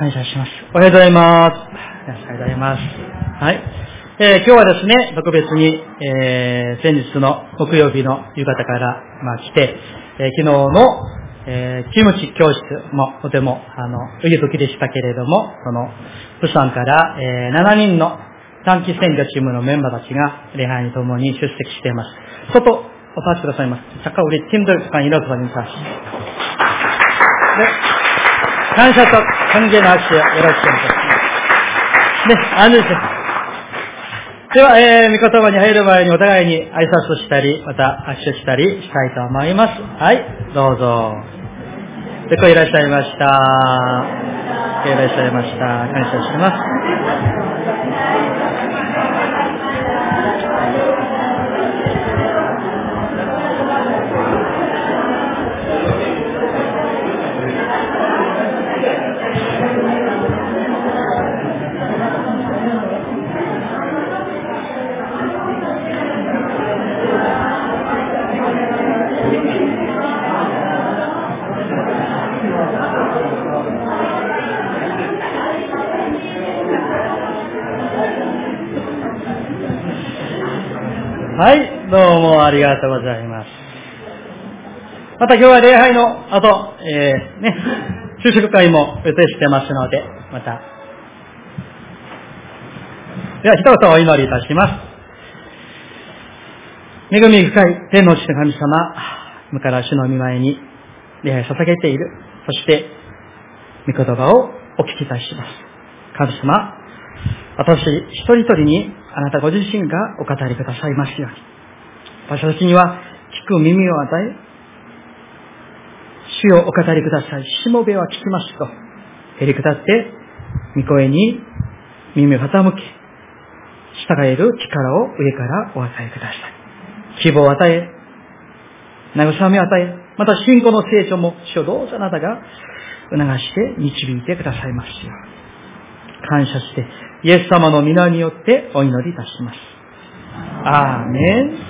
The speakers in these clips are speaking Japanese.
感謝します。おはようございます。おはようございます。はい。えー、今日はですね、特別に、えー、先日の木曜日の夕方から、まあ、来て、えー、昨日の、えー、キムチ教室もとても、あの、いい時でしたけれども、その、プサンから、えー、7人の短期選挙チームのメンバーたちが、礼拝に共に出席しています。外、お立ちくださいます。坂売り、金土さん、いろくさんに対し。で感謝と歓迎の握手をよろしくお願いします。ね、安全です。では、えー、御言葉に入る前にお互いに挨拶したり、また握手したりしたいと思います。はい、どうぞ。で、こいらっしゃいました。いらっしゃいました。感謝します。ありがとうございます。また今日は礼拝の後、えー、ね、昼食会も予定してますので、また。では、一言お祈りいたします。恵み深い天の父の神様、今から主の御前に礼拝を捧げている。そして、御言葉をお聞きいたします。神様、私一人一人にあなたご自身がお語りくださいますように。私たちには聞く耳を与え、主をお語りください。しもべは聞きますと、へりくだって、御声に耳を傾け、従える力を上からお与えください。希望を与え、慰めを与え、また信仰の成長も主をどうぞあなたが促して導いてくださいますように。感謝して、イエス様の皆によってお祈りいたします。アーメン。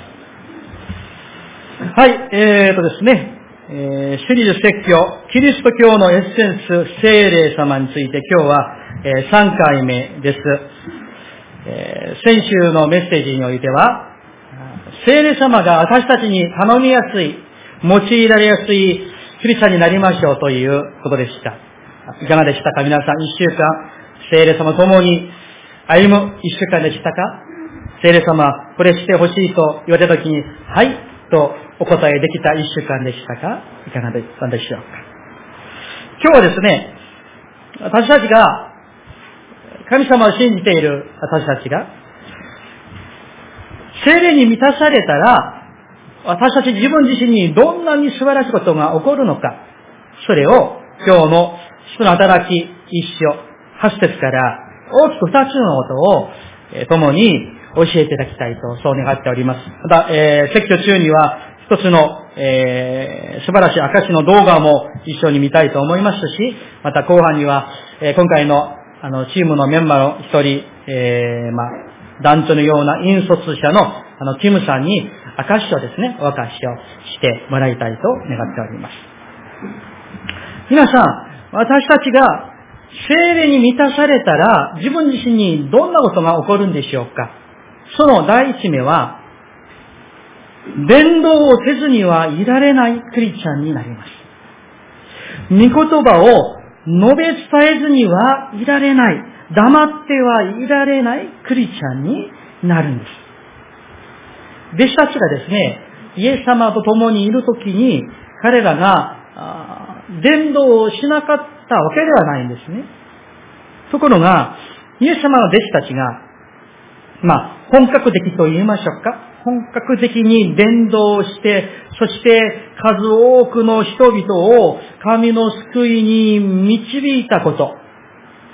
はい、えーとですね、えー、シリーズ説教、キリスト教のエッセンス、聖霊様について今日は、えー、3回目です。えー、先週のメッセージにおいては、聖霊様が私たちに頼みやすい、用いられやすいクリスチャンになりましょうということでした。いかがでしたか？皆さん、一週間、聖霊様と共に歩む一週間でしたか？聖霊様、これしてほしいと言われたときに、はい、とお答えできた一週間でしたか？いかがでしたでしょうか？今日はですね、私たちが、神様を信じている私たちが、聖霊に満たされたら、私たち自分自身にどんなに素晴らしいことが起こるのか、それを今日の人の働き一章、八節から大きく二つのことを、えー、共に教えていただきたいと、そう願っております。また、えー、説教中には、一つの、えー、素晴らしい証の動画も一緒に見たいと思いますし、また後半には、えー、今回の、あの、チームのメンバーの一人、えー、まあ、団長のような引率者の、あの、キムさんに、証をですね、お明かしをしてもらいたいと願っております。皆さん、私たちが精霊に満たされたら、自分自身にどんなことが起こるんでしょうかその第一目は、伝道をせずにはいられないクリスチャンになります。御言葉を述べ伝えずにはいられない、黙ってはいられないクリスチャンになるんです。弟子たちがですね、イエス様と共にいるときに、彼らが伝道をしなかったたわけではないんですね。ところが、イエス様の弟子たちが、まあ、本格的と言いましょうか。本格的に伝道して、そして数多くの人々を神の救いに導いたこと。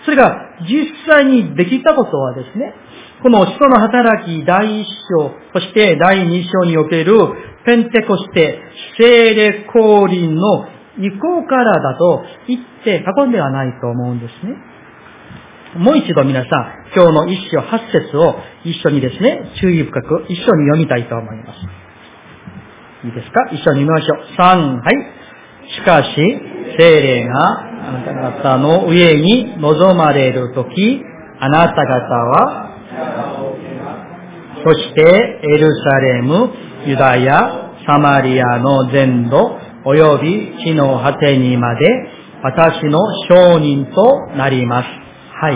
それが実際にできたことはですね、この人の働き第一章、そして第二章におけるペンテコステ、聖霊降臨の行こうからだと言って過言ではないと思うんですね。もう一度皆さん、今日の一章八節を一緒にですね、注意深く一緒に読みたいと思います。いいですか？一緒に読みましょう。三、はい。しかし、精霊があなた方の上に望まれるとき、あなた方は、そしてエルサレム、ユダヤ、サマリアの全土、及び地の果てにまで、私の証人となります。はい。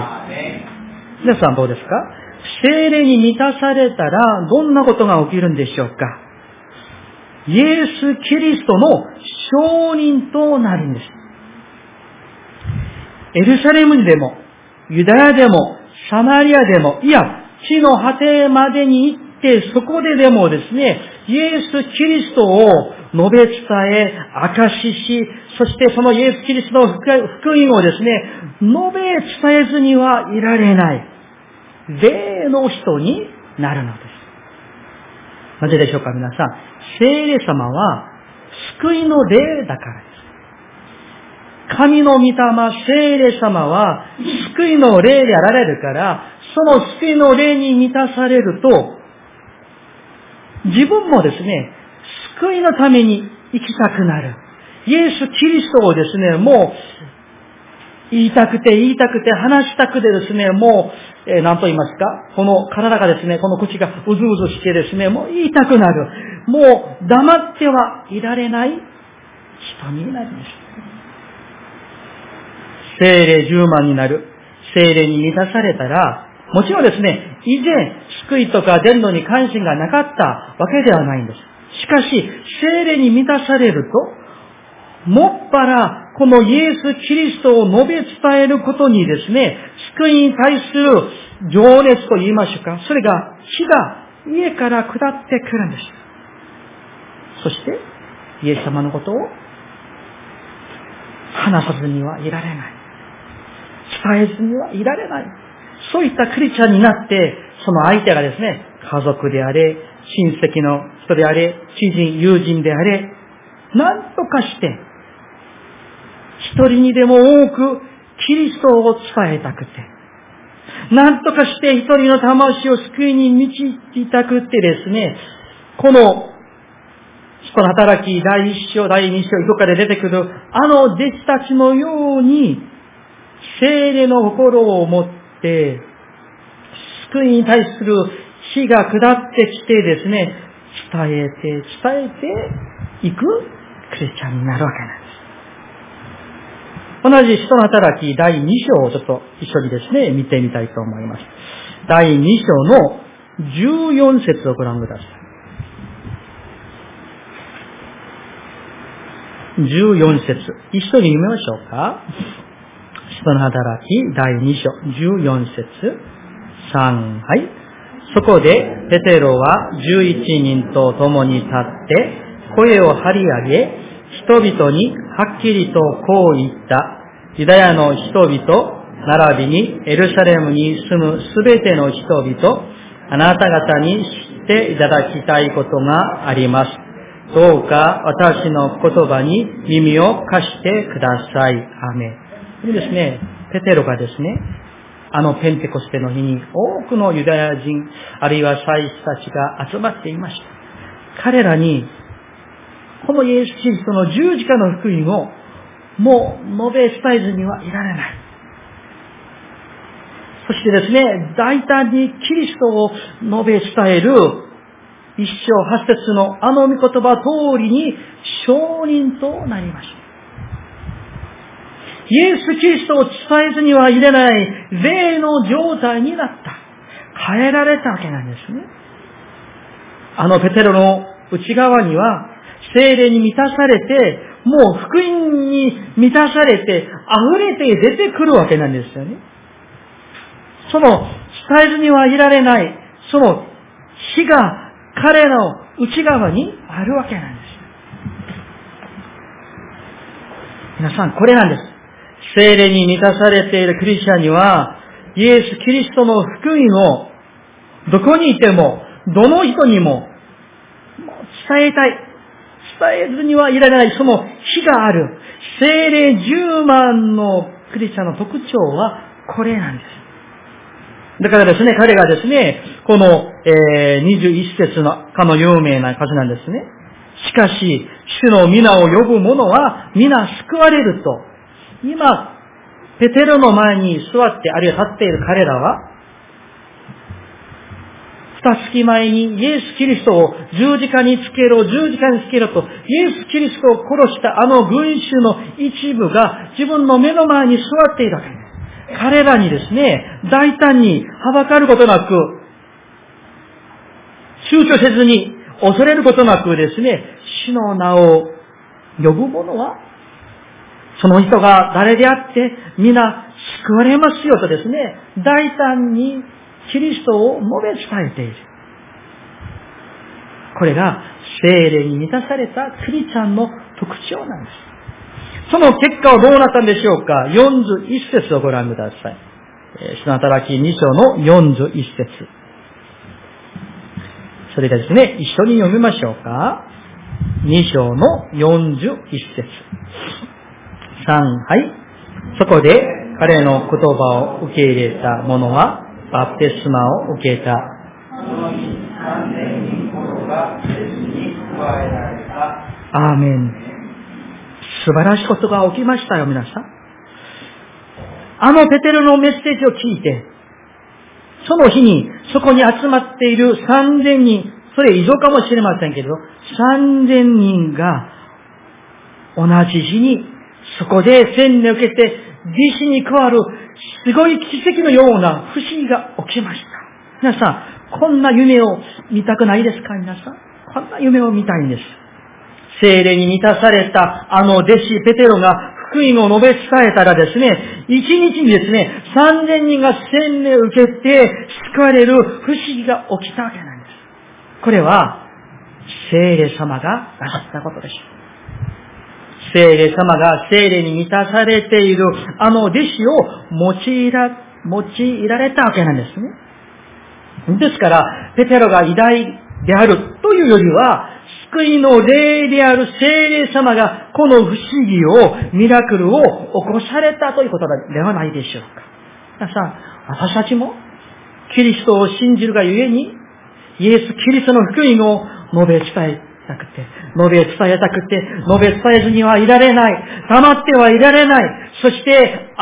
皆さんどうですか？精霊に満たされたら、どんなことが起きるんでしょうか？イエス・キリストの証人となるんです。エルサレムでも、ユダヤでも、サマリアでも、いや、地の果てまでに行って、そこででもですね、イエス・キリストを述べ伝え、証しし、そしてそのイエス・キリストの福音をですね、述べ伝えずにはいられない、霊の人になるのです。なぜでしょうか、皆さん。聖霊様は、救いの霊だからです。神の御霊、聖霊様は、救いの霊であられるから、その救いの霊に満たされると、自分もですね、救いのために生きたくなる。イエス・キリストをですね、もう、言いたくて言いたくて話したくてですね、もう、えー、何と言いますか？この体がですね、この口がうずうずしてですね、もう言いたくなる。もう黙ってはいられない人になります。精霊10万になる。精霊に満たされたら、もちろんですね、以前、救いとか伝道に関心がなかったわけではないんです。しかし、精霊に満たされると、もっぱら、このイエス・キリストを述べ伝えることにですね、救いに対する情熱と言いましょうか、それが、火が家から下ってくるんです。そして、イエス様のことを話さずにはいられない。伝えずにはいられない。そういったクリスチャンになって、その相手がですね、家族であれ、親戚の人であれ、知人、友人であれ、何とかして、一人にでも多くキリストを伝えたくて、何とかして一人の魂を救いに導きたくてですね、この人の働き、第一章、第二章、どこかで出てくる、あの弟子たちのように、精霊の心を持って、救いに対する火が下ってきてですね、伝えて、伝えていくクリスチャンになるわけなんです。同じ人の働き第2章をちょっと一緒にですね、見てみたいと思います。第2章の14節をご覧ください。14節一緒に読みましょうか。人の働き第2章14節3、はい。そこで、ペテロは11人と共に立って、声を張り上げ、人々にはっきりとこう言った。ユダヤの人々、並びにエルサレムに住むすべての人々、あなた方に知っていただきたいことがあります。どうか私の言葉に耳を貸してください。アメでですね、ペテロがですね、あのペンテコステの日に多くのユダヤ人、あるいは祭司たちが集まっていました。彼らに、このイエス・キリストの十字架の福音をもう述べ伝えずにはいられない。そしてですね、大胆にキリストを述べ伝える一章八節のあの御言葉通りに証人となりました。イエス・キリストを伝えずには入れない霊の状態になった。変えられたわけなんですね。あのペテロの内側には、精霊に満たされて、もう福音に満たされて、溢れて出てくるわけなんですよね。その、伝えずにはいられない、その火が彼の内側にあるわけなんです。皆さん、これなんです。精霊に満たされているクリスチャンには、イエス・キリストの福音をどこにいても、どの人にも伝えたい。伝えずにはいられない、その火がある。精霊10万のクリスチャンの特徴はこれなんです。だからですね、彼がですね、この、えー、21節のかの有名な歌詞なんですね。しかし、主の皆を呼ぶ者は皆救われると今、ペテロの前に座って、あるいは立っている彼らは、二月前にイエス・キリストを十字架につけろ、十字架につけろと、イエス・キリストを殺したあの群衆の一部が自分の目の前に座っているわけです。彼らにですね、大胆にはばかることなく、躊躇せずに、恐れることなくですね、死の名を呼ぶ者は、その人が誰であって、皆救われますよとですね、大胆にキリストを述べ伝えている。これが精霊に満たされたクリちゃんの特徴なんです。その結果はどうなったんでしょうか ?41 節をご覧ください。主の働き2章の41節それではですね、一緒に読みましょうか。2章の41節3、はい。そこで彼の言葉を受け入れた者は、バプテスマを受けた。アーメン。素晴らしいことが起きましたよ、皆さん。あのペテルのメッセージを聞いて、その日にそこに集まっている3000人、それ以上かもしれませんけど、3000人が同じ日にそこで洗礼を受けて、弟子に加わるすごい奇跡のような不思議が起きました。皆さん、こんな夢を見たくないですか？皆さん。こんな夢を見たいんです。精霊に満たされたあの弟子ペテロが福音を述べ伝えたらですね、一日にですね、三千人が洗礼を受けて救われる不思議が起きたわけなんです。これは、精霊様がなさったことでしょう。聖霊様が聖霊に満たされているあの弟子を用いら、用いられたわけなんですね。ですから、ペテロが偉大であるというよりは、救いの霊である聖霊様がこの不思議を、ミラクルを起こされたということではないでしょうか。皆さん、私たちもキリストを信じるがゆえに、イエス・キリストの福音を述べ伝えたくて、述べ伝えたくて、述べ伝えずにはいられない。黙ってはいられない。そして、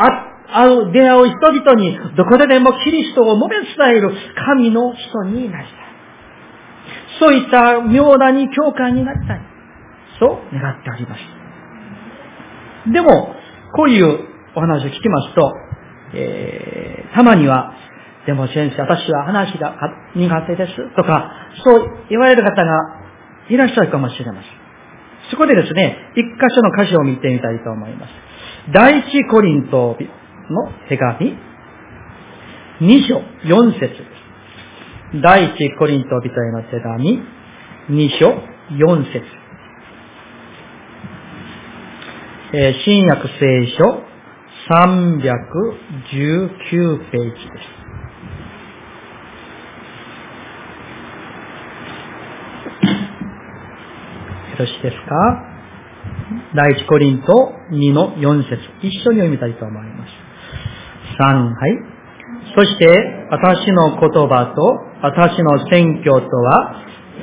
会う、出会う人々に、どこででもキリストを述べ伝える神の人になりたい。そういった妙なに教会になりたい。そう願っております。でも、こういうお話を聞きますと、えー、たまには、でも先生、私は話が苦手です。とか、そう言われる方がいらっしゃるかもしれません。そこでですね、一箇所の箇所を見てみたいと思います。第一コリントの手紙、二章四節です。第一コリント人への手紙、二章四節。新約聖書319ページです。よろしですか？第一コリント2の4節一緒に読みたいと思います。3、はい。そして、私の言葉と私の宣教とは、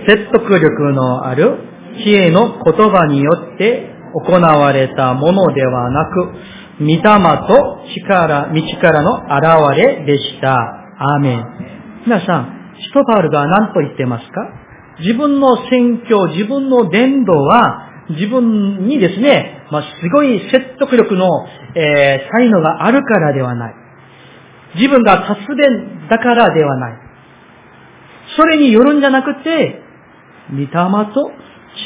説得力のある知恵の言葉によって行われたものではなく、御霊と力、道からの現れでした。アーメン。皆さん、シトパールが何と言ってますか？自分の宣教、自分の伝道は、自分にですね、まあ、すごい説得力の、えー、才能があるからではない。自分が達弁だからではない。それによるんじゃなくて、御霊と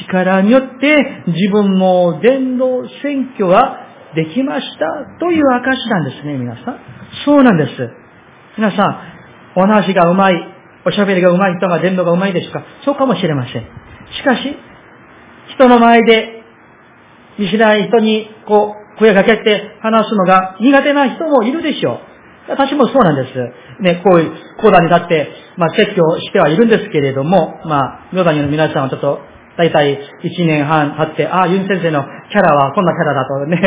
力によって自分の伝道選挙はできましたという証なんですね、皆さん。そうなんです。皆さん、お話がうまい、おしゃべりが上手い人が伝道が上手いですか？そうかもしれません。しかし、人の前で見知らない人にこう声かけて話すのが苦手な人もいるでしょう。私もそうなんです。ね、こういう講談に立って、まあ、説教してはいるんですけれども、まあ、ヨダニの皆さんはちょっと、だいたい1年半経って、ああ、ユン先生のキャラはこんなキャラだとね、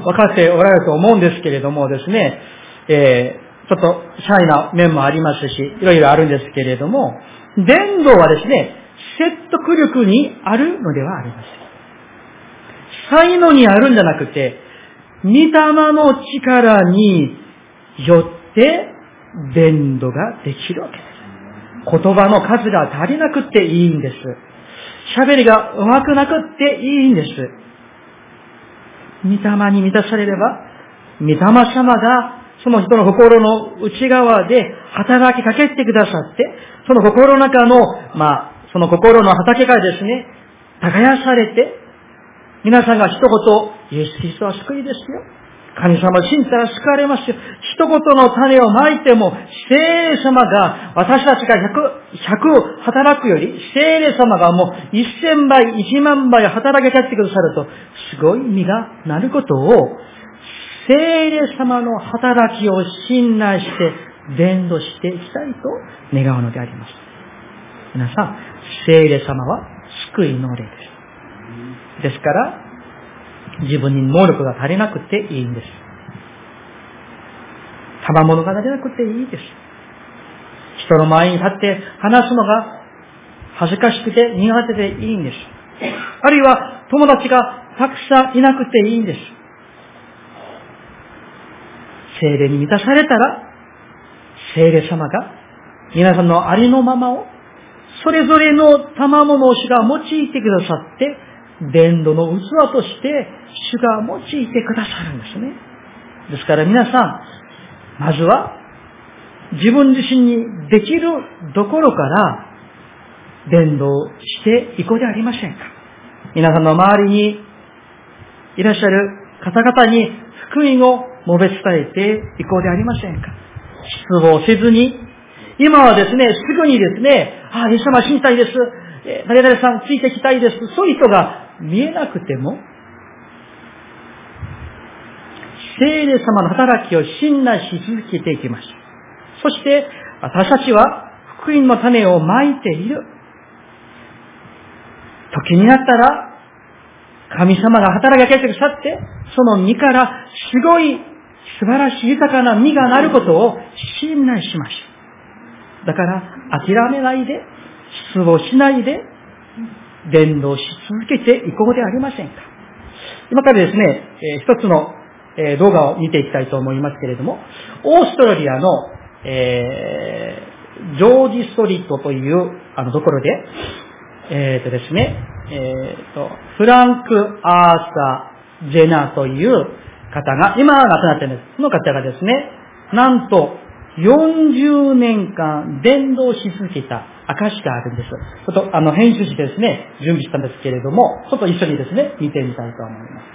分かっておられると思うんですけれどもですね、えちょっとシャイな面もありますし、いろいろあるんですけれども、伝道はですね、説得力にあるのではありません。才能にあるんじゃなくて、御霊の力によって伝道ができるわけです。言葉の数が足りなくていいんです。喋りが上手くなくていいんです。御霊に満たされれば、御霊様がその人の心の内側で働きかけてくださって、その心の中の、まあ、その心の畑がですね、耕されて、皆さんが一言、イエス・キリストは救いですよ。神様信じたら救われますよ。一言の種をまいても、聖霊様が私たちが100、100働くより、聖霊様がもう1000倍、1万倍働きかけてくださると、すごい意味がなることを、聖霊様の働きを信頼して、伝道していきたいと願うのであります。皆さん、聖霊様は救いの霊です。ですから、自分に能力が足りなくていいんです。賜物が足りなくていいです。人の前に立って話すのが恥ずかしくて苦手でいいんです。あるいは友達がたくさんいなくていいんです。精霊に満たされたら、精霊様が皆さんのありのままを、それぞれの賜物を主が用いてくださって、伝道の器として主が用いてくださるんですね。ですから皆さん、まずは自分自身にできるところから伝道していこうではありませんか。皆さんの周りにいらっしゃる方々に福音を述べ伝えていこうでありませんか？失望せずに、今はですね、すぐにですね、ああ、イエス様信じたいです。誰々さんついてきたいです。そういう人が見えなくても、聖霊様の働きを信頼し続けていきましょう。そして、私たちは福音の種をまいている。時になったら、神様が働きかけてくださって、その実からすごい素晴らしい豊かな実がなることを信頼しましょう。だから、諦めないで、失望しないで、伝道し続けていこうではありませんか。今からですね、えー、一つの、え、動画を見ていきたいと思いますけれども、オーストラリアの、えー、ジョージストリートというあのところで、えっ、とですね、えっ、と、フランク・アーサー・ジェナという方が、今は亡くなってるんです。その方がですね、なんと40年間伝道し続けた証があるんです。ちょっとあの編集してですね、準備したんですけれども、ちょっと一緒にですね、見てみたいと思います。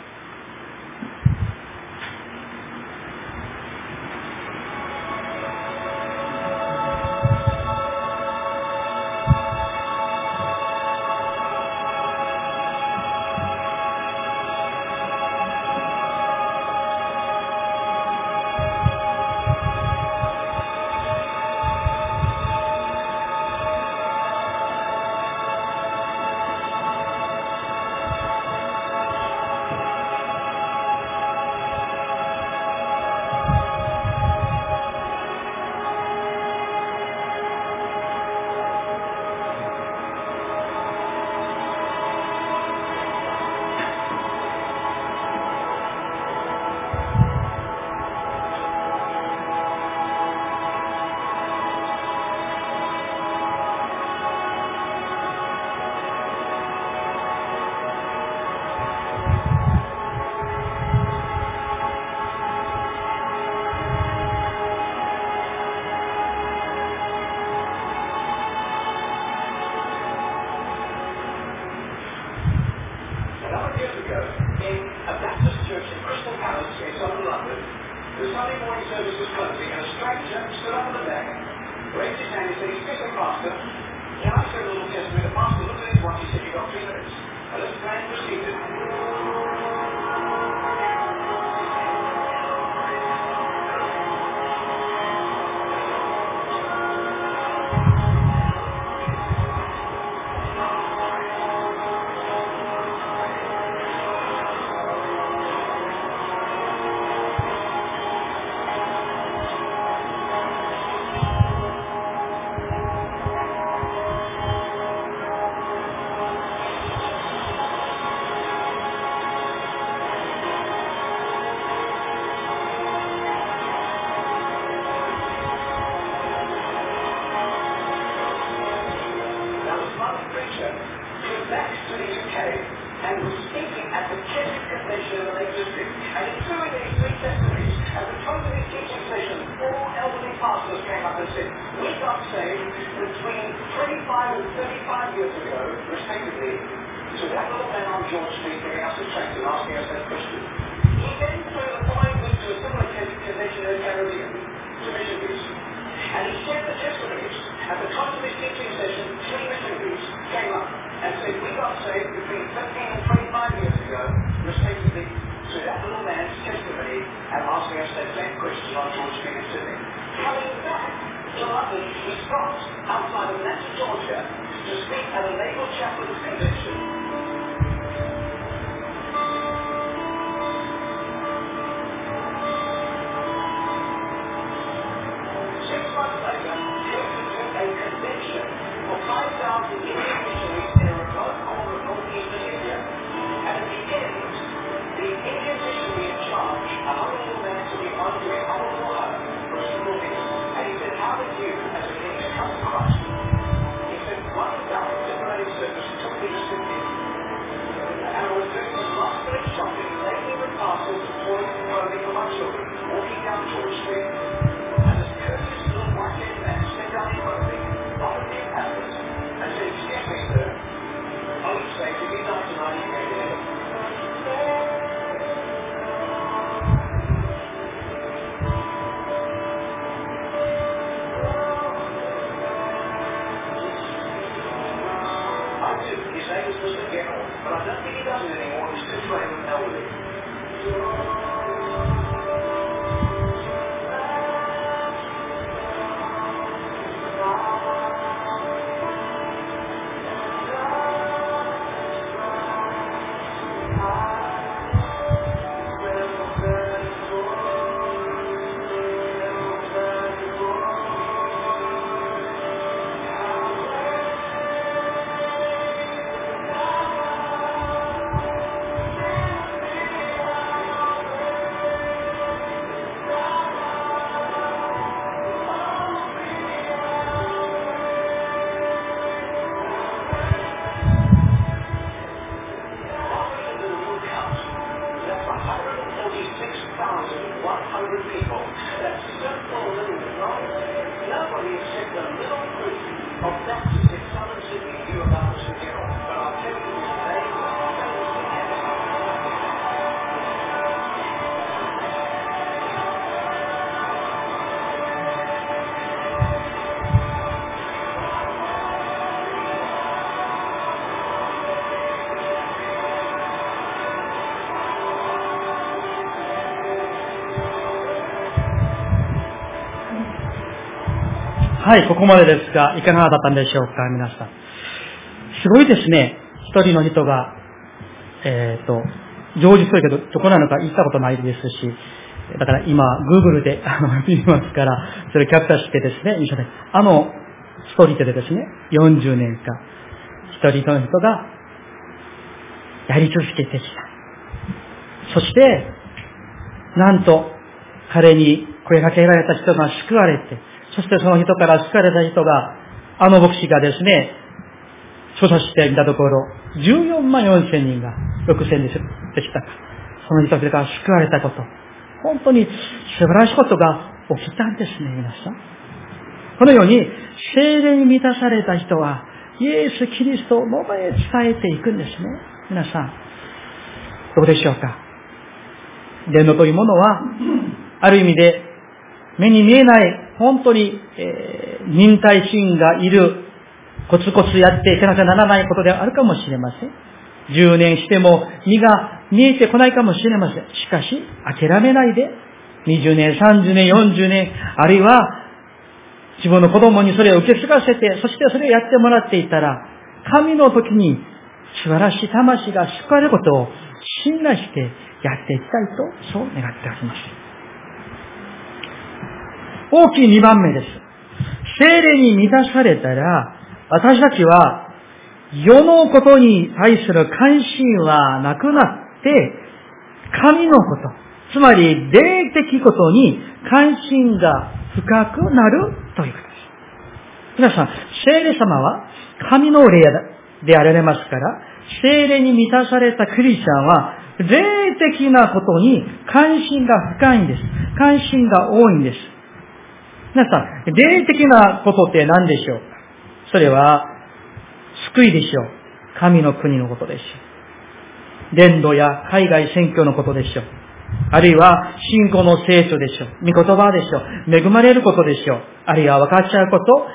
はい、ここまでですが、いかがだったんでしょうか、皆さん。すごいですね。一人の人が、えっ、と、常時するけど、どこなのか行ったことないですし、だから今、Google で、あの、見ますから、それキャプチャしてですね、一緒で、あの、ストリーでですね、40年間、一人の人が、やり続けてきた。そして、なんと、彼に声かけられた人が救われて、そしてその人から救われた人が、あの牧師がですね、調査してみたところ、14万4千人が6000でしたか。その人たちが救われたこと。本当に素晴らしいことが起きたんですね、皆さん。このように、精霊に満たされた人は、イエス・キリストを述べ伝えていくんですね。皆さん、どうでしょうか。伝道というものは、ある意味で、目に見えない、本当に、えー、忍耐心がいる、コツコツやっていかなきゃならないことであるかもしれません。10年しても身が見えてこないかもしれません。しかし、諦めないで、20年、30年、40年、あるいは、自分の子供にそれを受け継がせて、そしてそれをやってもらっていたら、神の時に素晴らしい魂が救われることを信頼してやっていきたいと、そう願っております。大きい2番目です。精霊に満たされたら、私たちは、世のことに対する関心はなくなって、神のこと、つまり霊的ことに関心が深くなるということです。皆さん、聖霊様は神の霊であられますから、聖霊に満たされたクリスチャンは、霊的なことに関心が深いんです。関心が多いんです。皆さん、霊的なことって何でしょう？それは、救いでしょう。神の国のことでしょう。伝道や海外選挙のことでしょう。あるいは、信仰の聖書でしょう。御言葉でしょう。恵まれることでしょう。あるいは分かっちゃうこと、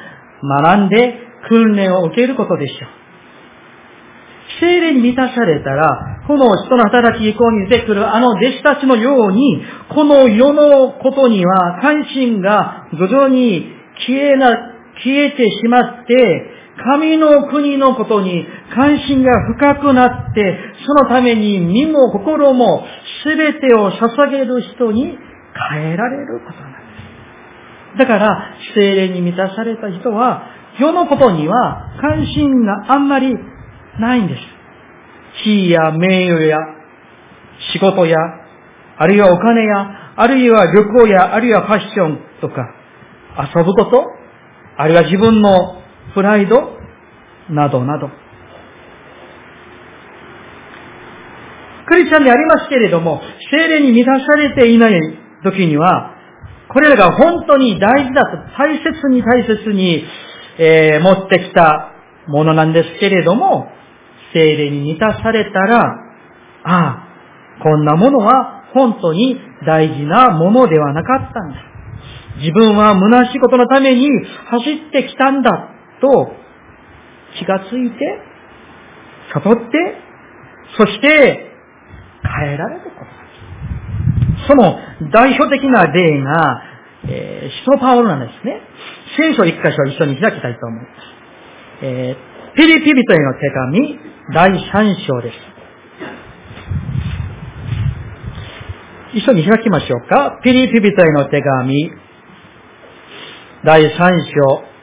学んで訓練を受けることでしょう。精霊に満たされたら、この人の働き以降に出てくるあの弟子たちのように、この世のことには関心が徐々に消えな、消えてしまって、神の国のことに関心が深くなって、そのために身も心も全てを捧げる人に変えられることなんです。だから、精霊に満たされた人は、世のことには関心があんまりないんです。地位や名誉や仕事や、あるいはお金や、あるいは旅行や、あるいはファッションとか、遊ぶこと、あるいは自分のプライド、などなど。クリスチャンでありますけれども、精霊に満たされていない時には、これらが本当に大事だと、大切に大切に、えー、持ってきたものなんですけれども、精霊に満たされたら、ああ、こんなものは本当に大事なものではなかったんだ。自分は虚しいことのために走ってきたんだと気がついて、悟って、そして変えられることその代表的な例が、えー、使徒パウロなんですね。聖書一箇所一緒に開きたいと思います。えー、ピリピリとへの手紙、第三章です。一緒に開きましょうか。ピリピリとへの手紙、第三章。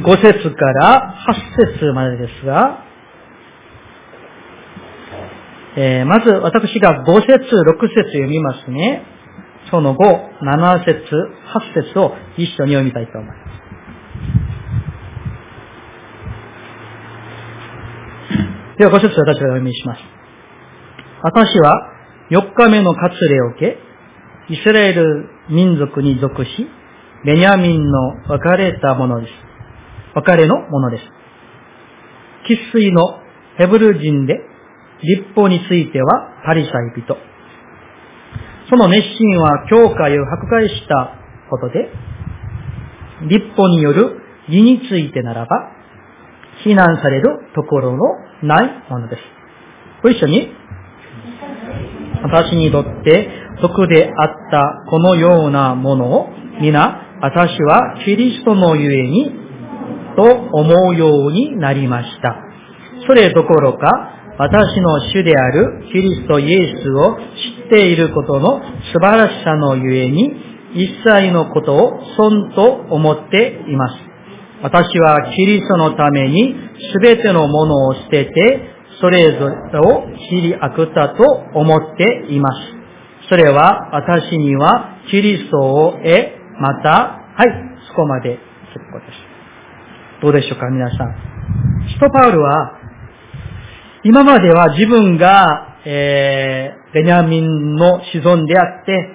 5節から8節までですが、えー、まず私が5節、6節読みますね。その後、7節、8節を一緒に読みたいと思います。では、5節私が読みします。私は4日目の割礼を受け、イスラエル民族に属し、ベニャミンの分かれたものです。別れのものです。喫水のヘブル人で、立法についてはパリサイ人。その熱心は教会を迫害したことで、立法による義についてならば、非難されるところのないものです。ご一緒に、私にとって徳であったこのようなものを皆、私はキリストのゆえにと思うようになりました。それどころか、私の主であるキリストイエスを知ていることの素晴らしさのゆえに、一切のことを損と思っています。私はキリストのために全てのものを捨てて、それぞれを知りあくたと思っています。それは私にはキリストを得、また、はい、そこまで結構です。どうでしょうか、皆さん。使徒パウルは、今までは自分が、えー、ベニャミンの子孫であって、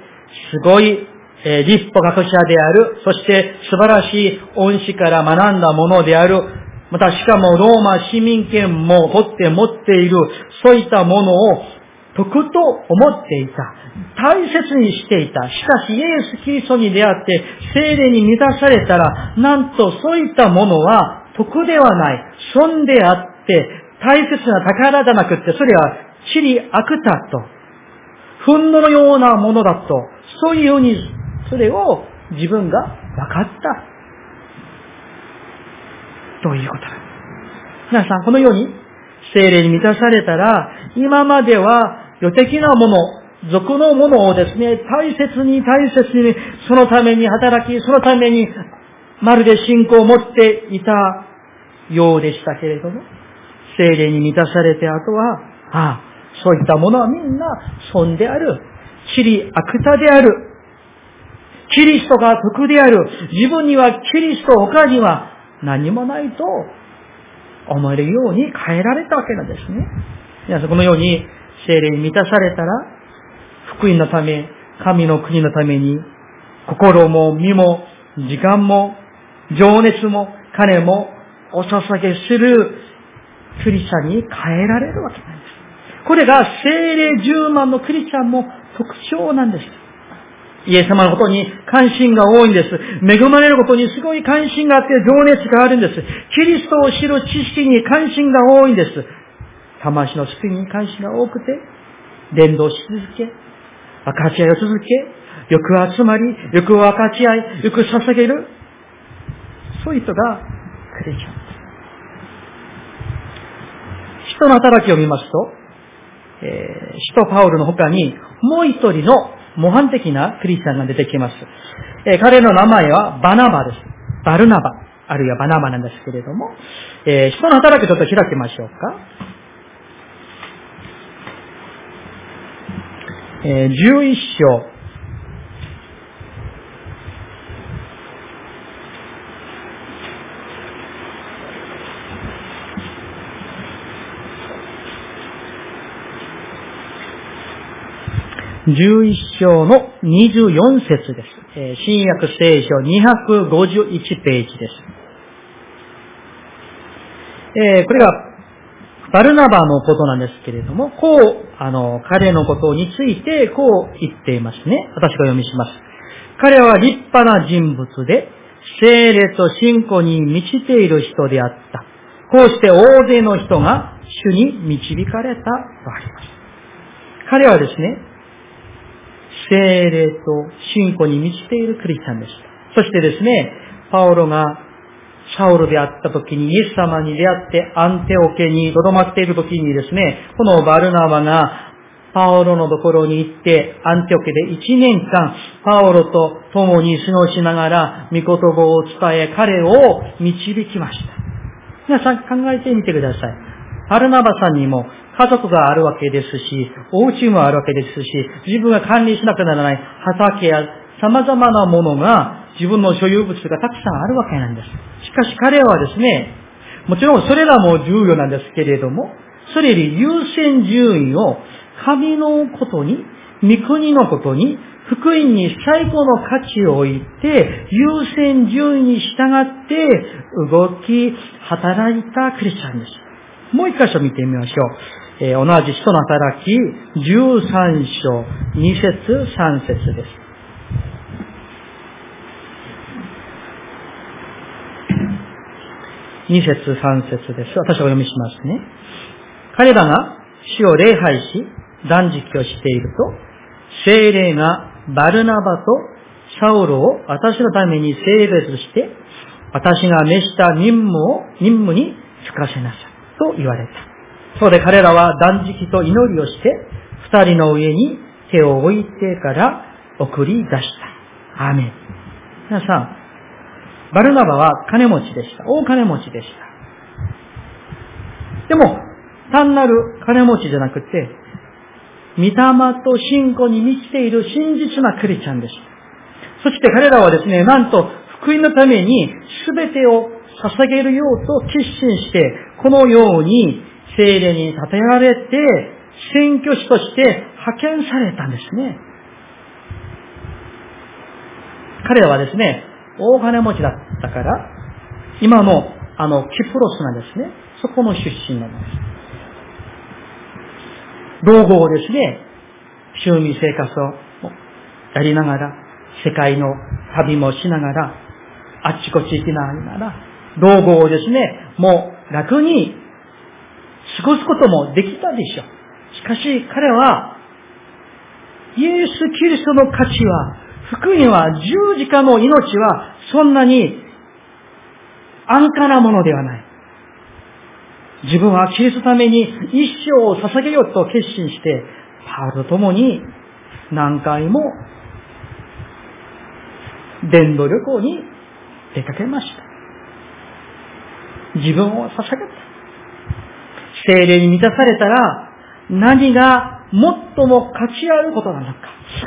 すごい、えー、立法学者である、そして素晴らしい恩師から学んだものである、またしかもローマ市民権も取って持っている、そういったものを得と思っていた。大切にしていた。しかし、イエス・キリストに出会って、精霊に満たされたら、なんとそういったものは得ではない。損であって、大切な宝じゃなくて、それは地理悪だと。憤怒のようなものだと。そういうふうに、それを自分が分かった。ということだ。皆さん、このように、精霊に満たされたら、今までは予的なもの、俗のものをですね、大切に大切に、そのために働き、そのために、まるで信仰を持っていたようでしたけれども、精霊に満たされてあとは、ああ、そういったものはみんな損である。地理悪多である。キリストが得である。自分にはキリスト他には何もないと思えるように変えられたわけなんですね。皆さん、このように精霊に満たされたら、福音のため、神の国のために、心も身も時間も情熱も金もお捧げするクリスチャンに変えられるわけなんです。これが精霊10万のクリスチャンの特徴なんです。イエス様のことに関心が多いんです。恵まれることにすごい関心があって情熱があるんです。キリストを知る知識に関心が多いんです。魂の救いに関心が多くて、伝道し続け、分かち合いを続け、よく集まり、よく分かち合い、よく捧げる。そういう人がクリスチャンです。人の働きを見ますと、えー、使徒パウルの他に、もう一人の模範的なクリスチャンが出てきます。えー、彼の名前はバナバです。バルナバ、あるいはバナバなんですけれども、えー、人の働きちょっと開きましょうか。えー、11章、11章の24節です。え新約聖書251ページです。えこれがバルナバのことなんですけれども、こう、あの、彼のことについてこう言っていますね。私が読みします。彼は立派な人物で、聖霊と信仰に満ちている人であった。こうして大勢の人が主に導かれたとあります。彼はですね、精霊と信仰に満ちているクリスチャンでした。そしてですね、パオロがサウルであった時にイエス様に出会ってアンテオ家に留まっている時にですね、このバルナバがパオロのところに行って、アンテオ家で1年間、パオロと共に過ごしながら、御言葉を伝え、彼を導きました。皆さん考えてみてください。バルナバさんにも家族があるわけですし、お家もあるわけですし、自分が管理しなくならない畑や様々なものが自分の所有物がたくさんあるわけなんです。しかし彼はですね、もちろんそれらも重要なんですけれども、それより優先順位を神のことに、御国のことに、福音に最高の価値を置いて、優先順位に従って動き、働いたクリスチャンです。もう一箇所見てみましょう。えー、同じ人の働き、13章、2節3節です。2節3節です。私はお読みしますね。彼らが死を礼拝し、断食をしていると、精霊がバルナバとサウロを私のために性別して、私が召した任務を、任務につかせなさい。と言われた。そこで彼らは断食と祈りをして、二人の上に手を置いてから送り出した。アメン。皆さん、バルナバは金持ちでした。大金持ちでした。でも、単なる金持ちじゃなくて、御霊と信仰に満ちている真実なクリスチャンでした。そして彼らはですね、なんと福音のために全てを捧げるようと決心して、このように精霊に立てられて、選挙師として派遣されたんですね。彼らはですね、大金持ちだったから、今のあの、キプロスなんですね。そこの出身なんです。老後をですね、収入生活をやりながら、世界の旅もしながら、あっちこっち行きながら、老後をですね、もう楽に過ごすこともできたでしょう。しかし彼は、イエス・キリストの価値は、福音は十字架の命はそんなに安価なものではない。自分はキリストのために一生を捧げようと決心して、パウロと共に何回も伝道旅行に出かけました。自分を捧げた。精霊に満たされたら、何が最も価値あることなのか。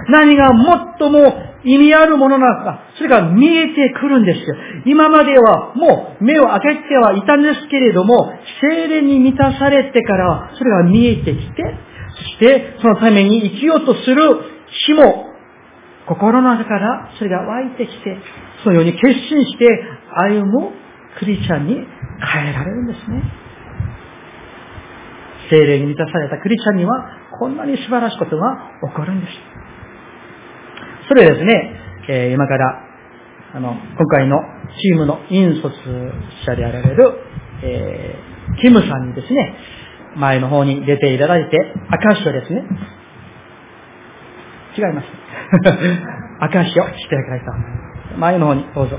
何が最も意味あるものなのか、それが見えてくるんですよ。今まではもう目を開けてはいたんですけれども、精霊に満たされてからは、それが見えてきて、そしてそのために生きようとする日も、心の中からそれが湧いてきて、そのように決心して歩むクリスチャンに変えられるんですね。精霊に満たされたクリスチャンには、こんなに素晴らしいことが起こるんです。それですね、えー、今から、あの、今回のチームの引率者であられる、えー、キムさんにですね、前の方に出ていただいて、証書ですね。違います。証書していただきたい前の方にどうぞ。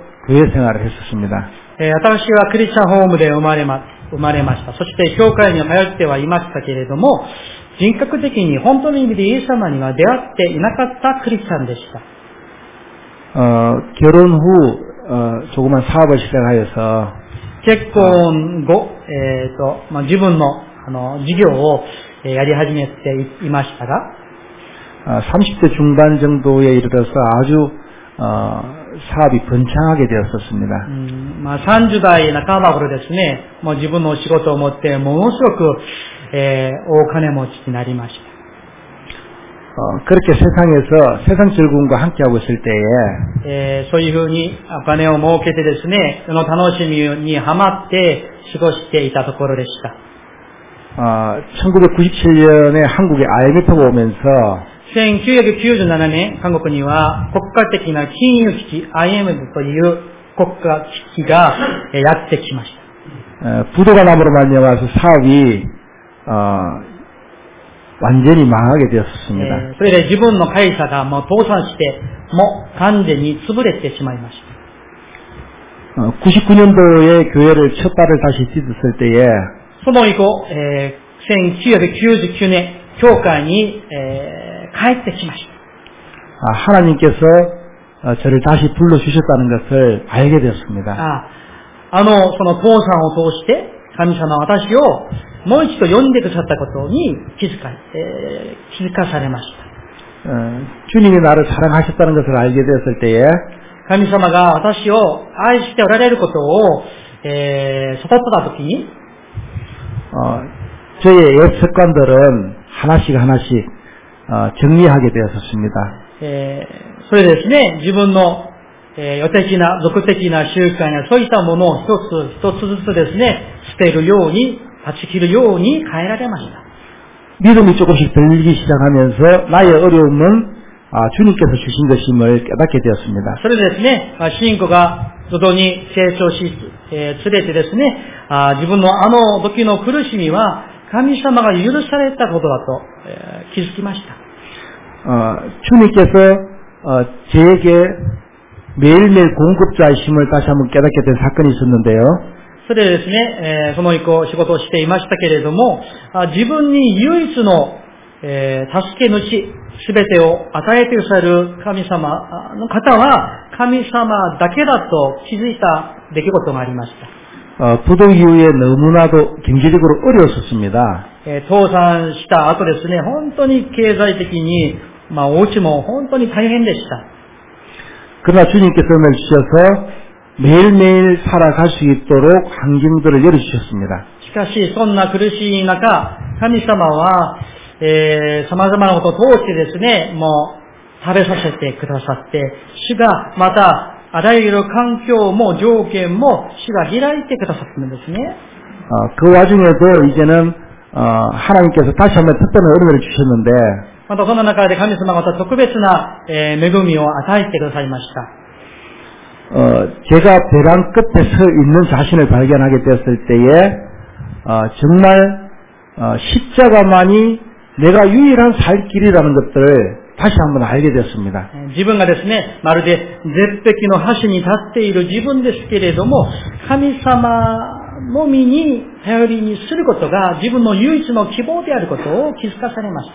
교회 생활을 했었습니다. 私はクリスチャンホームで生まれま、生まれました。そして教会に通ってはいましたけれども、人格的に本当の意味でイエス様には出会っていなかったクリスチャンでした。 어, 결혼 후 어, 조그만 사업을 시작하여서 結婚後、えっ、と、まあ、自分のあの事業をえーやり始めていましたが、 어, 30대 중반 정도에 이르러서 아주 어, 사업이 번창하게 う 되었었습니다. んまあ、30代半ば頃ですね、もう自分のお仕事を持って、ものすごく、えー大金持ちになりました。 어, 그렇게 세상에서 세상 즐거움과 함께하고 있을 때에 えーそういうふうにお金を儲けてですね、その楽しみにハマって過ごしていたところでした。 어, 1997년에 한국에 IMF가 오면서 1997年、韓国には国家的な金融危機 IMF という国家危機がやってきました。부도가남으로말미암아서사업이어완전히망하게되었습니 다. それで自分の会社がもう倒産して、もう完全に潰れてしまいました。99年度에교회를 첫 발을 다시 딛었을 때에 소모이고 1999년 교회에 帰ってきました。 아, 하나님께서 어, 저를 다시 불러주셨다는 것을 알게 되었습니다. ああの、その倒産を通して、神様は私をもう一度呼んでくださったことに気づか、えー気づかされました。 어, 주님이 나를 사랑하셨다는 것을 알게 되었을 때에 神様が私を愛しておられることを、えー悟ったときに、 어, 저의 옛 습관들은 하나씩 하나씩 어, 정리하게 되었습니다. えーそれですね、自分の、えー、予的な、俗的な習慣やそういったものを一つ一つずつですね、捨てるように、断ち切るように変えられました。 믿음이 조금씩 들리기 시작하면서 나의 어려움은 아, 주님께서 주신 것임을 깨닫게 되었습니다. それでですね、まあ信仰が徐々に成長し、えー、つれてですね、あー自分のあの時の苦しみは、神様が許されたことだと、えー気づきました。 주님께서 제게 매일매일 공급자이심을 다시 한번 깨닫게 된 사건이 있었는데 요. それでですね、え、その以降仕事をしていましたけれども、自分に唯一の、え、助け主、すべてを与えてくださる神様の方は、神様だけだと気づいた出来事がありました。 어, 부동 이후에 너무나도 경제적으로 어려웠었습 니. した後ですね、本当に経済的にまあ、お家も本当に大変でした。 그러나 주님께서 은혜를 주셔서 매일매일 살아갈 수 있도록 환경들을 열어주셨습니다. しかし、そんな苦しい中、神様は、えー、様々なことを通してですね、もう食べさせてくださって、主がまた、あらゆる環境も条件も主が開いてくださったんですね。 어, 그 와중에도 이제는 어, 하나님께서 다시 한번 특별한 은혜를 주셨는데 またその中で神様がまた特別な、えー恵みを与えてくださいました。 어, 제가 벼랑 끝에 서 있는 자신을 발견하게 되었을 때에 어, 정말 어, 십자가만이 내가 유일한 살 길이라는 것들을 다시 한번 알게 되었습니다. えー自分がですね、まるで絶壁の橋に立っている自分ですけれども、神様のみに頼りにすることが自分の唯一の希望であることを気づかされました。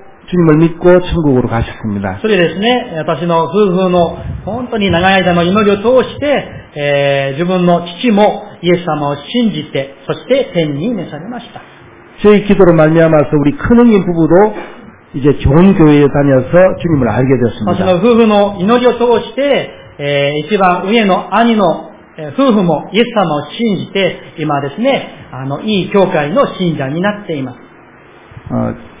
주님을 믿고 천국으로 가셨습니 다. それですね、私の夫婦の本当に長い間の祈りを通して、え、自分の父もイエス様を信じて、そして天に召されました。제 기도로 말미암아서 우리 큰형님 부부도 이제 좋은 교회에 다녀서 주님을 알게 되었습니 다. 私の夫婦の祈りを通して、えー、一番上の兄の夫婦もイエス様を信じて、今ですね、あの、いい教会の信者になっています。 어,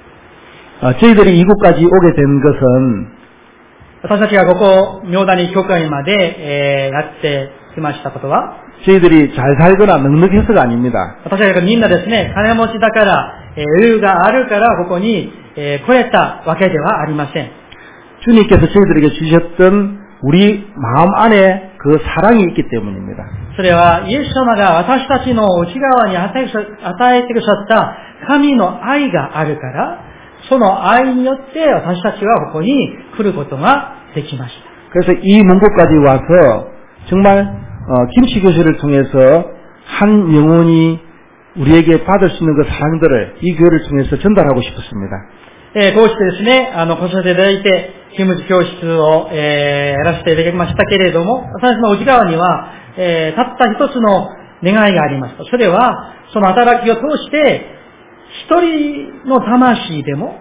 어, 저희들이 이곳까지 오게 된 것은 私たちがここ、明谷教会まで、えーやってきましたことは、 저희들이 잘 살거나 넉넉해서가 아닙니다. 私たちがみんなですね、金持ちだから、えー余裕があるからここに、えー来れたわけではありません。 주님께서 저희들에게 주셨던 우리 마음 안에 그 사랑이 있기 때문입니다. それは、イエス様が私たちの内側に与えてくださ与えてくださった神の愛があるから、 その愛によって私たちはここに来ることができました。그래서이문까지와서정말김교실을통해서한영혼이 우리에게 받을 수 있는 그 사랑들을 이 교회를 통해서 전달하고 싶었습니 다. 예, こうしてですね、あの、こさせていただいて、キム教室を、えー、やらせていただきましたけれども、私の内側には、えー、たった一つの願いがありました。それは、その働きを通して、一人の魂でも、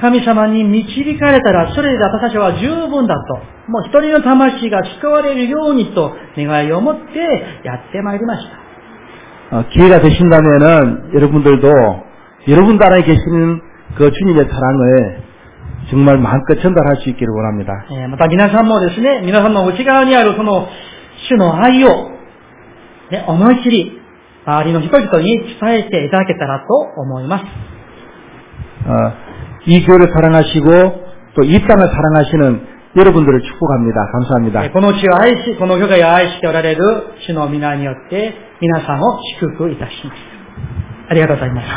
神様に導かれたら、それで私たちは十分だと。もう一人の魂が救われるようにと願いを持ってやってまいりました。 어, 기회가 되신다면은 여러분들도 여러분들 안에 계시는 그 주님의 사랑을 정말 마음껏 전달할 수 있기를 원합니다. えーまた皆さんもですね、皆さんの内側にあるその主の愛を、ね、思い切り、 周りの人々に伝えていただけたらと思います。이 교회를 사랑하시고 또 이 땅을 사랑하시는 여러분들을 축복합니 다. 감사합니 다. この地を愛し、この世会を愛しておられる主の皆によって皆さんを祝福いたします。ありがとうございます。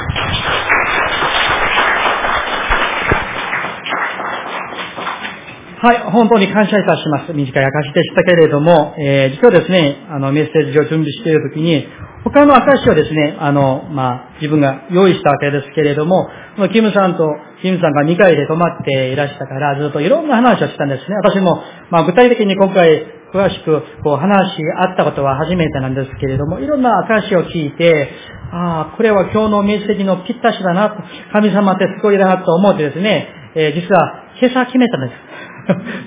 はい、本当に感謝いたします。短い証でしたけれども、えー、実はですね、あの、メッセージを準備しているときに、他の証をですね、あの、まあ、自分が用意したわけですけれども、キムさんと、キムさんが2回で泊まっていらしたから、ずっといろんな話をしたんですね。私も、まあ、具体的に今回、詳しく、こう、話し合ったことは初めてなんですけれども、いろんな証を聞いて、ああ、これは今日のメッセージのぴったしだな、神様ってすごいだなと思ってですね、えー実は、今朝決めたんで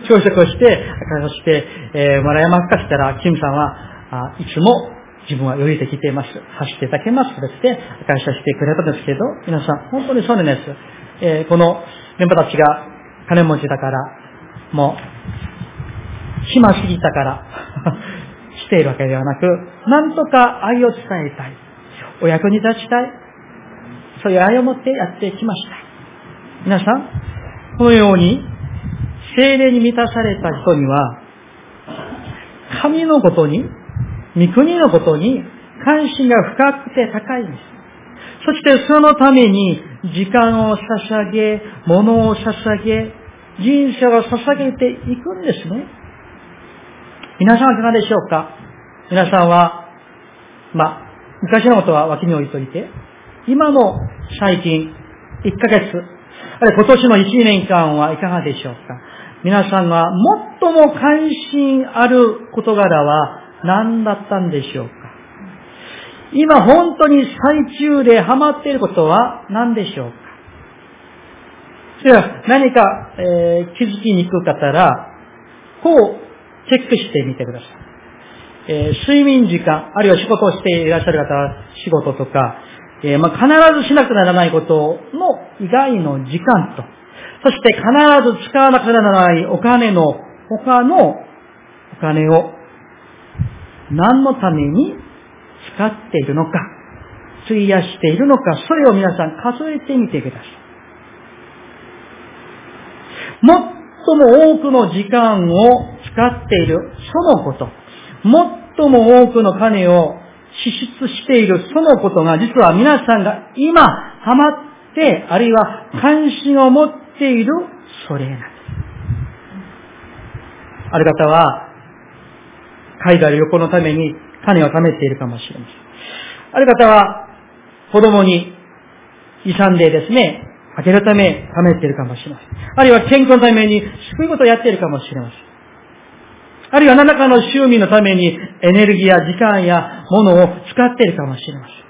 す。朝食をして、明かして、えーもらえますかしたら、キムさんは、あいつも自分は余裕できています。走っていただけますとですね、明かししてくれたんですけど、皆さん、本当にそうなんです。えーこのメンバーたちが金持ちだから、もう、暇すぎたから、しているわけではなく、なんとか愛を伝えたい。お役に立ちたい。そういう愛を持ってやってきました。皆さん、このように、精霊に満たされた人には、神のことに、御国のことに関心が深くて高いんです。そしてそのために時間を捧げ、物を捧げ、人生を捧げていくんですね。皆さんはいかがでしょうか？皆さんは、まあ、昔のことは脇に置いといて、今の最近、1ヶ月、あるいは今年の1年間はいかがでしょうか？皆さんが最も関心ある事柄は何だったんでしょうか？今本当に最中でハマっていることは何でしょうか？では何か、えー、気づきにくかったら、こうチェックしてみてください。えー、睡眠時間、あるいは仕事をしていらっしゃる方は仕事とか、えー、まあ、必ずしなくならないことの以外の時間と、そして必ず使わなくならないお金の他のお金を何のために使っているのか、費やしているのか、それを皆さん数えてみてください。最も多くの時間を使っているそのこと、最も多くの金を支出しているそのことが実は皆さんが今ハマって、あるいは関心を持っているそれなんです。ある方は、海外旅行のために種を貯めているかもしれません。ある方は、子供に遺産でですね、あげるため貯めているかもしれません。あるいは健康のために救いことをやっているかもしれません。あるいは何らかの収味のためにエネルギーや時間やものを使っているかもしれません。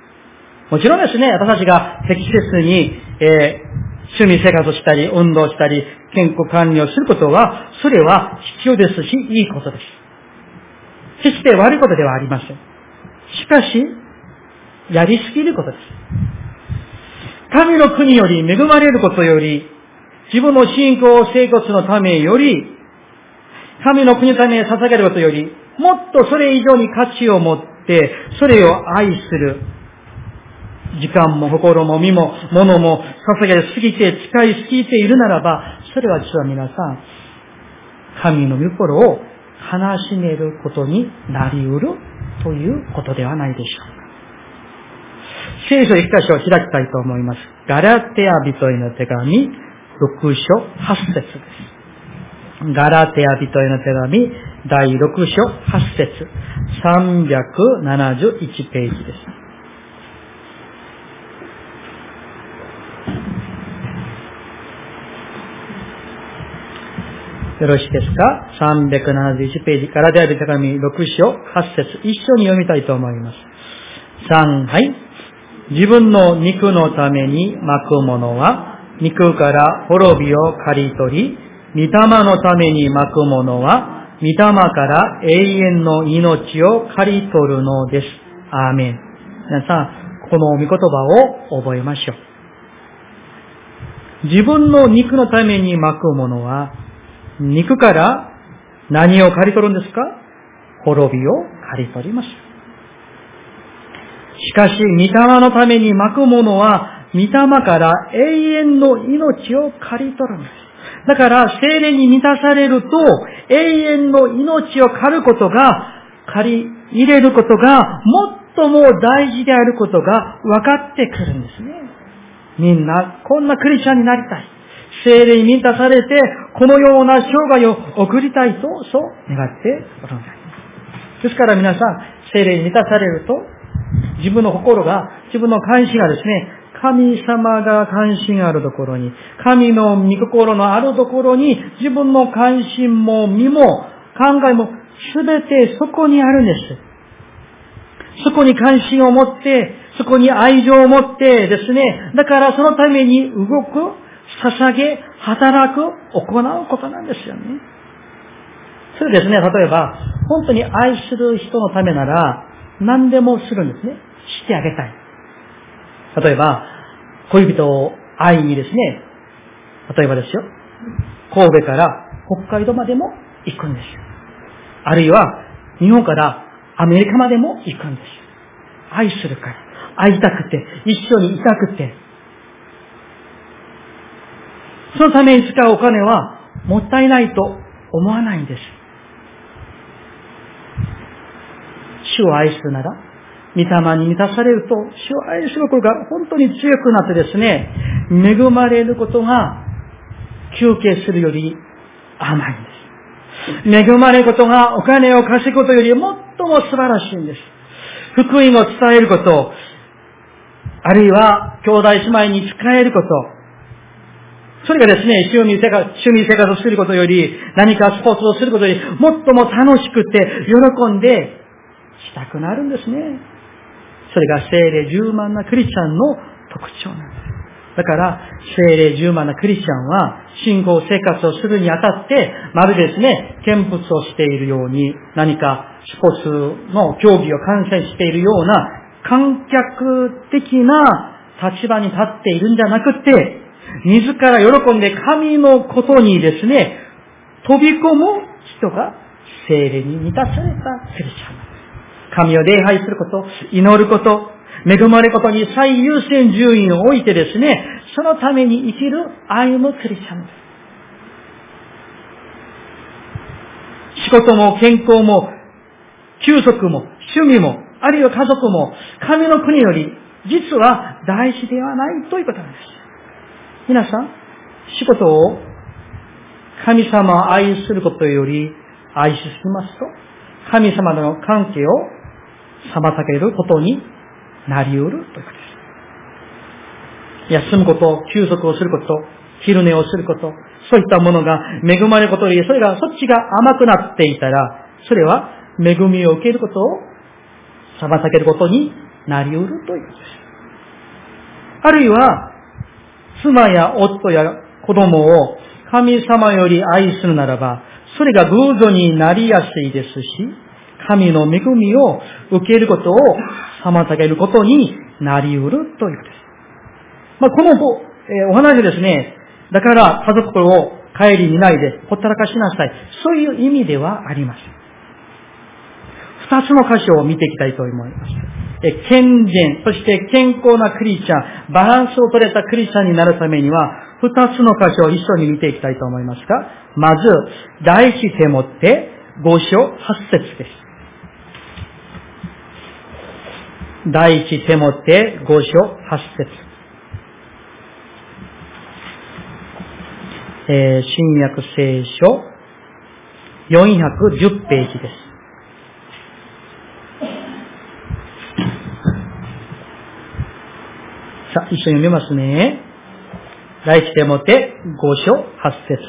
もちろんですね、私たちが適切に、えー、趣味生活をしたり、運動したり、健康管理をすることは、それは必要ですし、いいことです。決して悪いことではありません。しかし、やりすぎることです。神の国より恵まれることより、自分の信仰生活のためより、神の国のために捧げることより、もっとそれ以上に価値を持って、それを愛する。時間も心も身も物も捧げすぎて使いすぎているならば、それは実は皆さん、神の御心を悲しめることになり得るということではないでしょうか。聖書一箇所を開きたいと思います。ガラテア人への手紙、6章8節です。ガラテア人への手紙、第6章8節371ページです。よろしいですか ?371 ページからである手紙6章8節一緒に読みたいと思います。3、はい。自分の肉のために巻くものは、肉から滅びを刈り取り、御霊のために巻くものは、御霊から永遠の命を刈り取るのです。アーメン。皆さん、この御言葉を覚えましょう。自分の肉のために巻くものは、肉から何を刈り取るんですか？滅びを刈り取ります。しかし、御霊のために巻くものは、御霊から永遠の命を刈り取るんです。だから、精霊に満たされると、永遠の命を刈ることが、刈り入れることが、最も大事であることが分かってくるんですね。みんな、こんなクリスチャンになりたい。精霊に満たされて、このような生涯を送りたいと、そう願っておられます。ですから皆さん、精霊に満たされると、自分の心が、自分の関心がですね、神様が関心があるところに、神の御心のあるところに、自分の関心も身も考えもすべてそこにあるんです。そこに関心を持って、そこに愛情を持ってですね、だからそのために動く、捧げ、働く、行うことなんですよね。それですね、例えば、本当に愛する人のためなら、何でもするんですね。してあげたい。例えば、恋人を愛にですね、例えばですよ、神戸から北海道までも行くんですよ。あるいは、日本からアメリカまでも行くんですよ。愛するから。会いたくて、一緒にいたくて、そのために使うお金はもったいないと思わないんです。主を愛するなら、御霊に満たされると、主を愛することが本当に強くなってですね、恵まれることが休憩するより甘いんです。恵まれることがお金を稼ぐことより最も素晴らしいんです。福音を伝えること、あるいは兄弟姉妹に使えること、それがですね、趣味生活、趣味生活をすることより、何かスポーツをすることより、もっとも楽しくて、喜んで、したくなるんですね。それが精霊十万なクリスチャンの特徴なんです。だから、精霊十万なクリスチャンは、信仰生活をするにあたって、まるでですね、見物をしているように、何かスポーツの競技を観戦しているような、観客的な立場に立っているんじゃなくて、自ら喜んで神のことにですね、飛び込む人が精霊に満たされたクリスチャン。神を礼拝すること、祈ること、恵まれることに最優先順位を置いてですね、そのために生きる歩むクリスチャンです。仕事も健康も、休息も、趣味も、あるいは家族も、神の国より、実は大事ではないということなんです。皆さん、仕事を神様を愛することより愛しすぎますと、神様との関係を妨げることになり得るということです。休むこと、休息をすること、昼寝をすること、そういったものが恵まれることより、それがそっちが甘くなっていたら、それは恵みを受けることを妨げることになり得るということです。あるいは、妻や夫や子供を神様より愛するならば、それが偶像になりやすいですし、神の恵みを受けることを妨げることになり得るということです。まあ、この、え、お話ですね、だから家族を帰り見ないでほったらかしなさい。そういう意味ではありません。二つの箇所を見ていきたいと思います。え健全、そして健康なクリスチャン、バランスを取れたクリスチャンになるためには、二つの箇所を一緒に見ていきたいと思いますが、まず、第一手もって五章八節です。第一手もって五章八節。えー、新約聖書410ページです。さあ、一緒に読みますね。第一手もて5章8節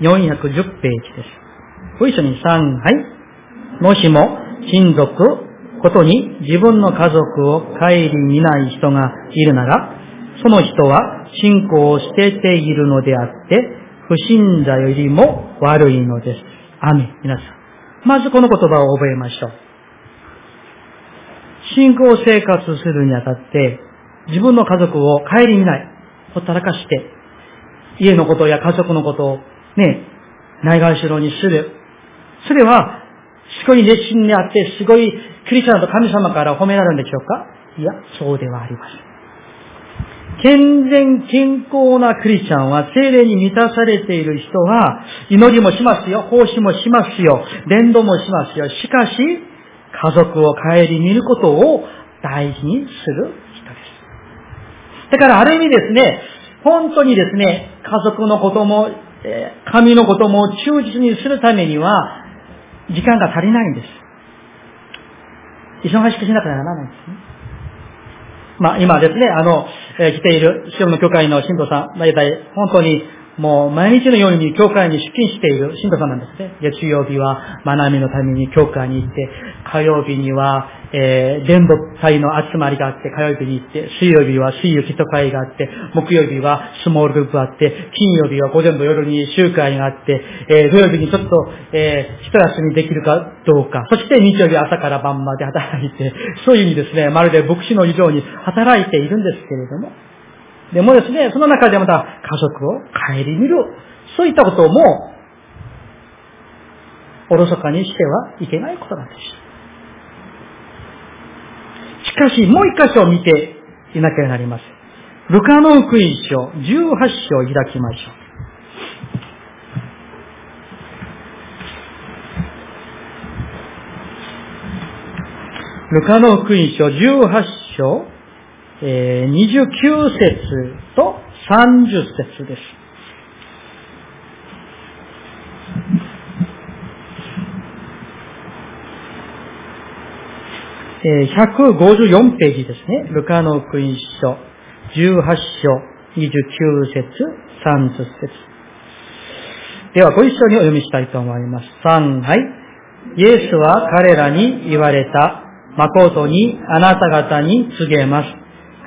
410ページです。ご一緒に3、はい。もしも親族ことに自分の家族を顧みない人がいるなら、その人は信仰を捨てているのであって、不信者よりも悪いのです。アメ皆さん。まずこの言葉を覚えましょう。信仰生活するにあたって、自分の家族を顧みない。ほったらかして、家のことや家族のことをね、ないがしろにする。それは、すごい熱心であって、すごいクリスチャンと神様から褒められるんでしょうか？いや、そうではありません。健全健康なクリスチャンは精霊に満たされている人は祈りもしますよ、奉仕もしますよ、伝道もしますよ。しかし、家族を顧みることを大事にするだからある意味ですね、本当にですね、家族のことも、え神のことも忠実にするためには、時間が足りないんです。忙しくしなくならないんですね。まあ今ですね、あの、えー、来ている、シオの教会の信徒さん、大体本当にもう毎日のように教会に出勤している信徒さんなんですね。月曜日は学びのために教会に行って、火曜日にはえー、伝道会の集まりがあって、火曜日に行って、水曜日は水曜基礎会があって、木曜日はスモールグループあって、金曜日は午前と夜に集会があって、えー、土曜日にちょっと、えー、一休みできるかどうか、そして日曜日朝から晩まで働いて、そういう意味ですね、まるで牧師の以上に働いているんですけれども、でもですね、その中でまた家族を顧みる、そういったことも、おろそかにしてはいけないことなんです。しかし、もう一箇所見ていなきゃなりません。ルカの福音書、18章を開きましょう。ルカの福音書18章、えー、29節と30節です。154ページですね。ルカの福音書18章29節、30節。では、ご一緒にお読みしたいと思います。3、はい。イエスは彼らに言われた。誠にあなた方に告げます。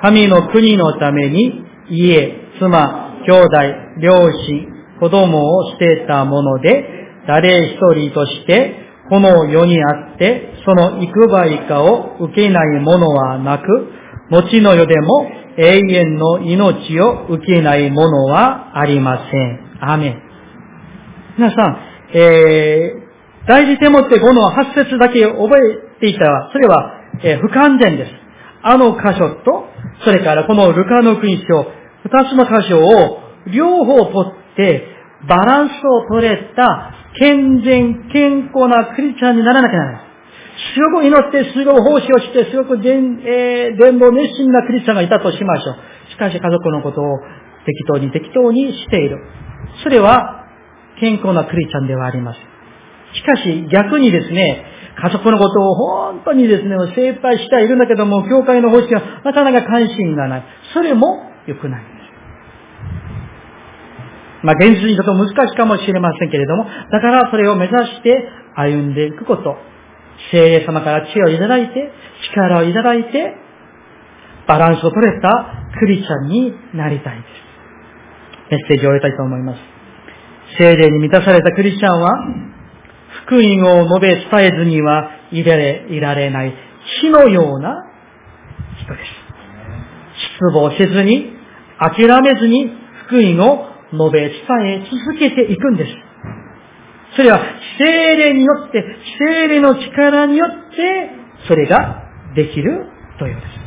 神の国のために家、妻、兄弟、両親、子供を捨てたもので、誰一人としてこの世にあって、その幾倍かを受けないものはなく、後の世でも永遠の命を受けないものはありません。アメン。皆さん、えー、大事手もって5の8節だけ覚えていたら、それは、えー、不完全です。あの箇所と、それからこのルカの勲章、二つの箇所を両方取って、バランスを取れた健全、健康なクリスチャンにならなきゃならない。すごく祈って、すごく奉仕をして、すごく伝、えー、伝道熱心なクリスチャンがいたとしましょう。しかし家族のことを適当に適当にしている。それは健康なクリスチャンではあります。しかし逆にですね、家族のことを本当にですね、精一杯してはいるんだけども、教会の奉仕はなかなか関心がない。それも良くない。まあ、現実にちょっと難しいかもしれませんけれども、だからそれを目指して歩んでいくこと。聖霊様から知恵をいただいて、力をいただいて、バランスを取れたクリスチャンになりたいです。メッセージを終えたいと思います。聖霊に満たされたクリスチャンは、福音を述べ伝えずにはいられいられない火のような人です。失望せずに、諦めずに福音を述べ伝え続けていくんです。それは精霊によって、精霊の力によって、それができるというです。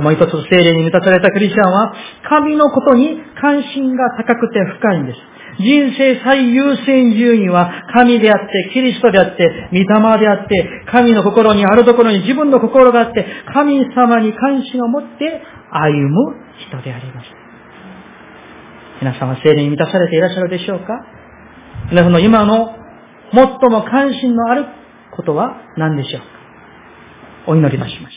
もう一つ精霊に満たされたクリスチャンは、神のことに関心が高くて深いんです。人生最優先順位は神であって、キリストであって、御霊であって、神の心にあるところに自分の心があって、神様に関心を持って歩む人であります。皆さんは精霊に満たされていらっしゃるでしょうか？皆さんの今の最も関心のあることは何でしょうか？お祈りいたしましょう。